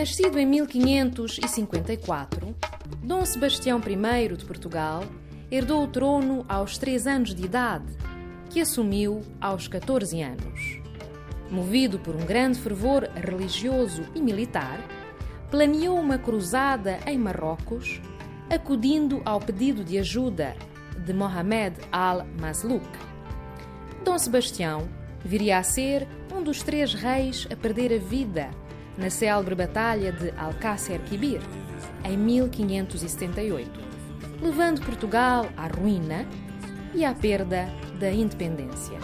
Nascido em 1554, Dom Sebastião I de Portugal herdou o trono aos 3 anos de idade, que assumiu aos 14 anos. Movido por um grande fervor religioso e militar, planeou uma cruzada em Marrocos, acudindo ao pedido de ajuda de Mohamed al-Mazlouk. Dom Sebastião viria a ser um dos três reis a perder a vida na célebre Batalha de Alcácer Quibir, em 1578, levando Portugal à ruína e à perda da independência.